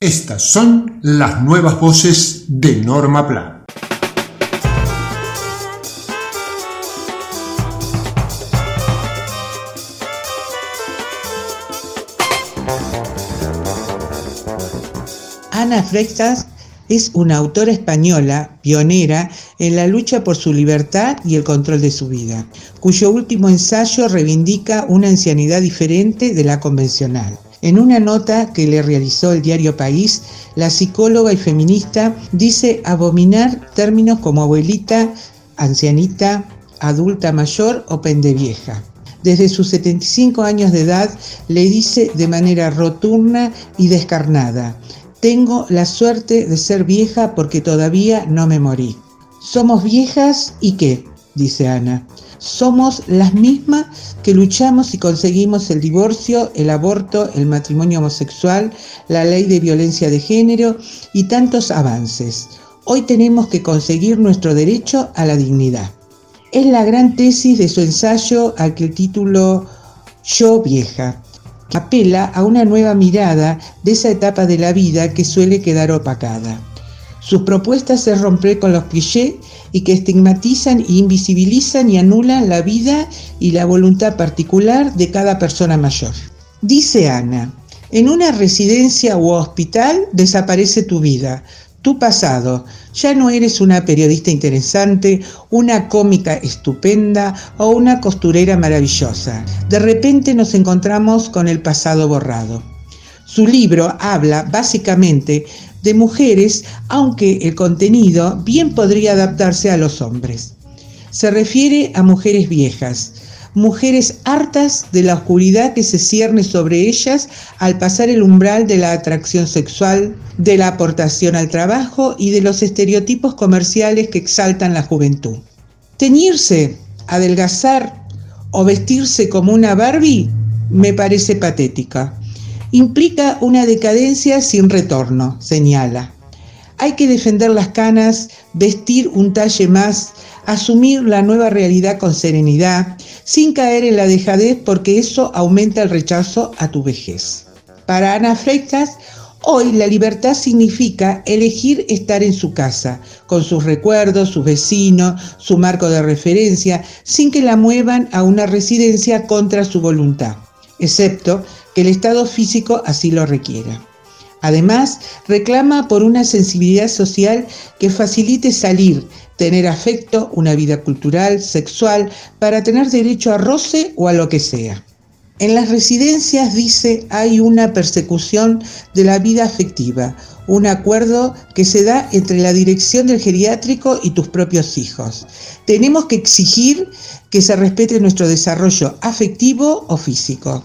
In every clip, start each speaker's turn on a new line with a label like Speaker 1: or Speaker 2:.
Speaker 1: Estas son las nuevas voces de Norma Plan.
Speaker 2: Ana Freitas es una autora española pionera en la lucha por su libertad y el control de su vida, cuyo último ensayo reivindica una ancianidad diferente de la convencional. En una nota que le realizó el diario País, la psicóloga y feminista dice abominar términos como abuelita, ancianita, adulta mayor o pendevieja. Desde sus 75 años de edad le dice de manera roturna y descarnada, tengo la suerte de ser vieja porque todavía no me morí. Somos viejas y qué, dice Ana somos las mismas que luchamos y conseguimos el divorcio, el aborto, el matrimonio homosexual, la ley de violencia de género y tantos avances. Hoy tenemos que conseguir nuestro derecho a la dignidad. Es la gran tesis de su ensayo al que el título Yo vieja, apela a una nueva mirada de esa etapa de la vida que suele quedar opacada. Sus propuestas es romper con los clichés y que estigmatizan, invisibilizan y anulan la vida y la voluntad particular de cada persona mayor. Dice Ana, en una residencia u hospital desaparece tu vida, tu pasado. Ya no eres una periodista interesante, una cómica estupenda o una costurera maravillosa. De repente nos encontramos con el pasado borrado. Su libro habla básicamente de mujeres, aunque el contenido bien podría adaptarse a los hombres. Se refiere a mujeres viejas, mujeres hartas de la oscuridad que se cierne sobre ellas al pasar el umbral de la atracción sexual, de la aportación al trabajo y de los estereotipos comerciales que exaltan la juventud. Teñirse, adelgazar o vestirse como una Barbie me parece patética implica una decadencia sin retorno, señala. Hay que defender las canas, vestir un talle más, asumir la nueva realidad con serenidad, sin caer en la dejadez porque eso aumenta el rechazo a tu vejez. Para Ana Freitas, hoy la libertad significa elegir estar en su casa, con sus recuerdos, sus vecinos, su marco de referencia, sin que la muevan a una residencia contra su voluntad, excepto que el estado físico así lo requiera. Además, reclama por una sensibilidad social que facilite salir, tener afecto, una vida cultural, sexual, para tener derecho a roce o a lo que sea. En las residencias, dice, hay una persecución de la vida afectiva, un acuerdo que se da entre la dirección del geriátrico y tus propios hijos. Tenemos que exigir que se respete nuestro desarrollo afectivo o físico.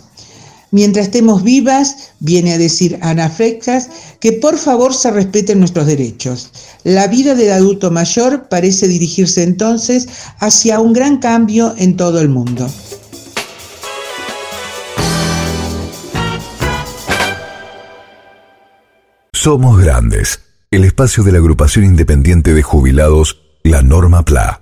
Speaker 2: Mientras estemos vivas, viene a decir Ana Frecas, que por favor se respeten nuestros derechos. La vida del adulto mayor parece dirigirse entonces hacia un gran cambio en todo el mundo.
Speaker 3: Somos Grandes, el espacio de la agrupación independiente de jubilados, la Norma PLA.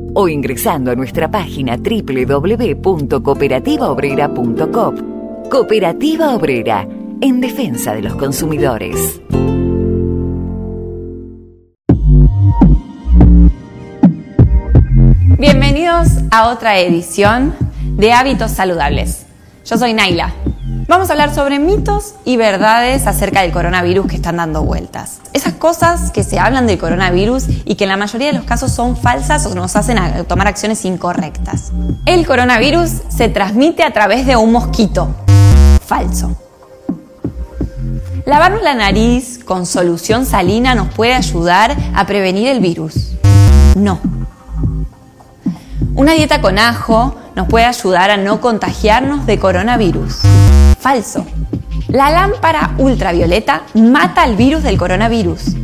Speaker 4: o ingresando a nuestra página www.cooperativaobrera.com. Cooperativa Obrera, en defensa de los consumidores.
Speaker 5: Bienvenidos a otra edición de Hábitos Saludables. Yo soy Naila. Vamos a hablar sobre mitos y verdades acerca del coronavirus que están dando vueltas. Esas cosas que se hablan del coronavirus y que en la mayoría de los casos son falsas o nos hacen tomar acciones incorrectas. El coronavirus se transmite a través de un mosquito. Falso. Lavarnos la nariz con solución salina nos puede ayudar a prevenir el virus. No. Una dieta con ajo nos puede ayudar a no contagiarnos de coronavirus. Falso. La lámpara ultravioleta mata al virus del coronavirus.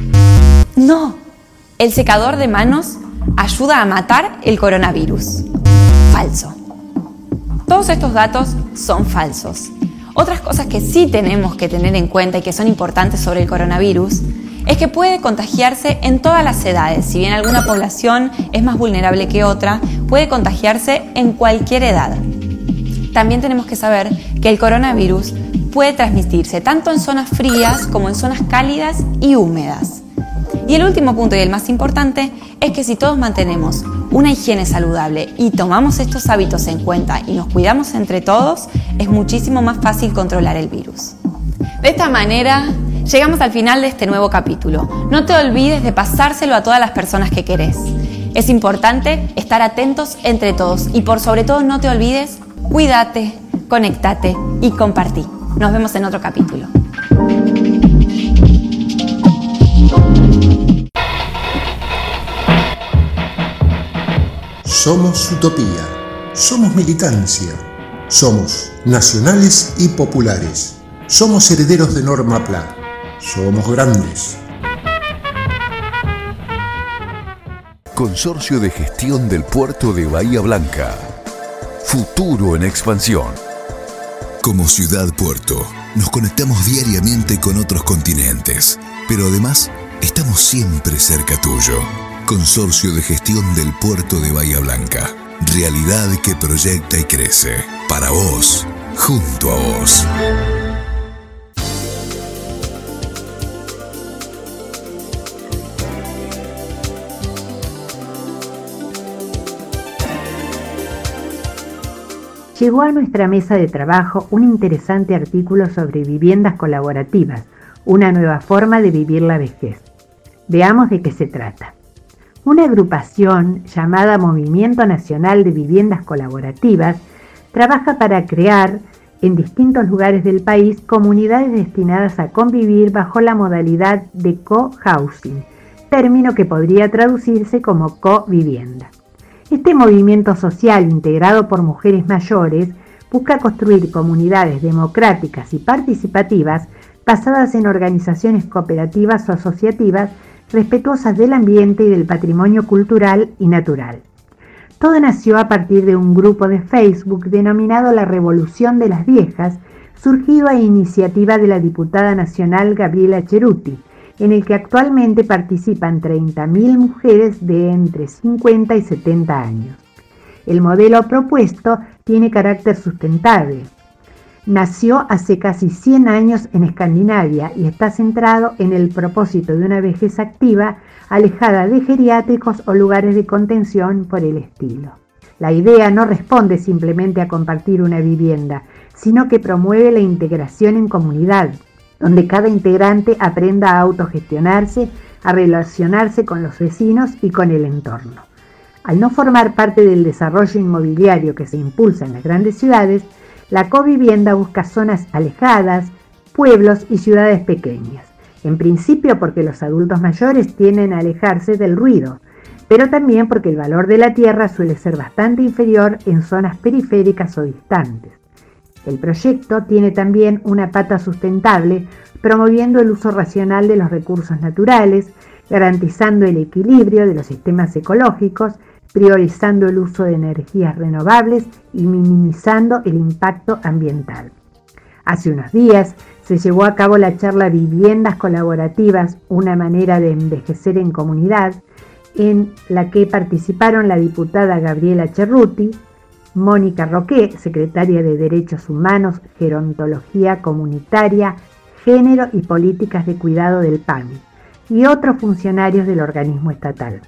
Speaker 5: No. El secador de manos ayuda a matar el coronavirus. Falso. Todos estos datos son falsos. Otras cosas que sí tenemos que tener en cuenta y que son importantes sobre el coronavirus es que puede contagiarse en todas las edades. Si bien alguna población es más vulnerable que otra, puede contagiarse en cualquier edad. También tenemos que saber que el coronavirus puede transmitirse tanto en zonas frías como en zonas cálidas y húmedas. Y el último punto y el más importante es que si todos mantenemos una higiene saludable y tomamos estos hábitos en cuenta y nos cuidamos entre todos, es muchísimo más fácil controlar el virus. De esta manera, llegamos al final de este nuevo capítulo. No te olvides de pasárselo a todas las personas que querés. Es importante estar atentos entre todos y por sobre todo no te olvides, cuídate, conectate y compartí. Nos vemos en otro capítulo.
Speaker 1: Somos utopía, somos militancia, somos nacionales y populares, somos herederos de Norma Pla, somos grandes.
Speaker 3: Consorcio de Gestión del Puerto de Bahía Blanca. Futuro en expansión.
Speaker 6: Como ciudad puerto, nos conectamos diariamente con otros continentes, pero además estamos siempre cerca tuyo. Consorcio de Gestión del Puerto de Bahía Blanca. Realidad que proyecta y crece. Para vos, junto a vos.
Speaker 7: Llegó a nuestra mesa de trabajo un interesante artículo sobre viviendas colaborativas, una nueva forma de vivir la vejez. Veamos de qué se trata. Una agrupación llamada Movimiento Nacional de Viviendas Colaborativas trabaja para crear en distintos lugares del país comunidades destinadas a convivir bajo la modalidad de co-housing, término que podría traducirse como co-vivienda. Este movimiento social integrado por mujeres mayores busca construir comunidades democráticas y participativas basadas en organizaciones cooperativas o asociativas respetuosas del ambiente y del patrimonio cultural y natural. Todo nació a partir de un grupo de Facebook denominado La Revolución de las Viejas, surgido a iniciativa de la diputada nacional Gabriela Cheruti, en el que actualmente participan 30.000 mujeres de entre 50 y 70 años. El modelo propuesto tiene carácter sustentable. Nació hace casi 100 años en Escandinavia y está centrado en el propósito de una vejez activa alejada de geriátricos o lugares de contención por el estilo. La idea no responde simplemente a compartir una vivienda, sino que promueve la integración en comunidad, donde cada integrante aprenda a autogestionarse, a relacionarse con los vecinos y con el entorno. Al no formar parte del desarrollo inmobiliario que se impulsa en las grandes ciudades, la covivienda busca zonas alejadas, pueblos y ciudades pequeñas. En principio porque los adultos mayores tienden a alejarse del ruido, pero también porque el valor de la tierra suele ser bastante inferior en zonas periféricas o distantes. El proyecto tiene también una pata sustentable, promoviendo el uso racional de los recursos naturales, garantizando el equilibrio de los sistemas ecológicos, priorizando el uso de energías renovables y minimizando el impacto ambiental. Hace unos días se llevó a cabo la charla Viviendas Colaborativas, una manera de envejecer en comunidad, en la que participaron la diputada Gabriela Cerruti, Mónica Roque, secretaria de Derechos Humanos, Gerontología Comunitaria, Género y Políticas de Cuidado del PAMI, y otros funcionarios del organismo estatal.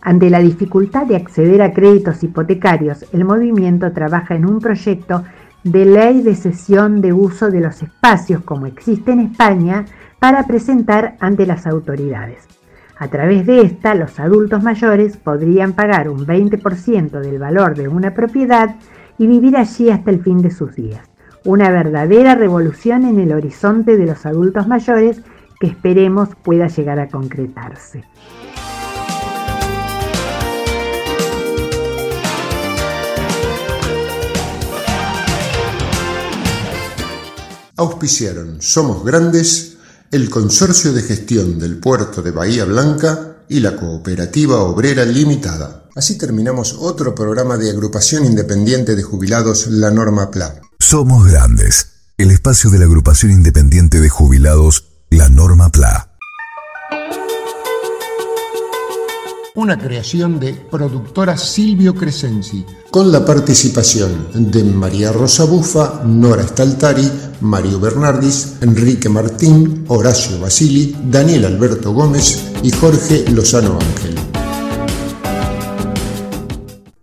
Speaker 7: Ante la dificultad de acceder a créditos hipotecarios, el movimiento trabaja en un proyecto de ley de cesión de uso de los espacios como existe en España para presentar ante las autoridades. A través de esta, los adultos mayores podrían pagar un 20% del valor de una propiedad y vivir allí hasta el fin de sus días. Una verdadera revolución en el horizonte de los adultos mayores que esperemos pueda llegar a concretarse.
Speaker 1: Auspiciaron Somos Grandes, el Consorcio de Gestión del Puerto de Bahía Blanca y la Cooperativa Obrera Limitada. Así terminamos otro programa de agrupación independiente de jubilados La Norma PLA.
Speaker 3: Somos Grandes, el espacio de la agrupación independiente de jubilados la norma PLA.
Speaker 1: Una creación de productora Silvio Crescenzi, con la participación de María Rosa Bufa, Nora Staltari, Mario Bernardis, Enrique Martín, Horacio Basili, Daniel Alberto Gómez y Jorge Lozano Ángel.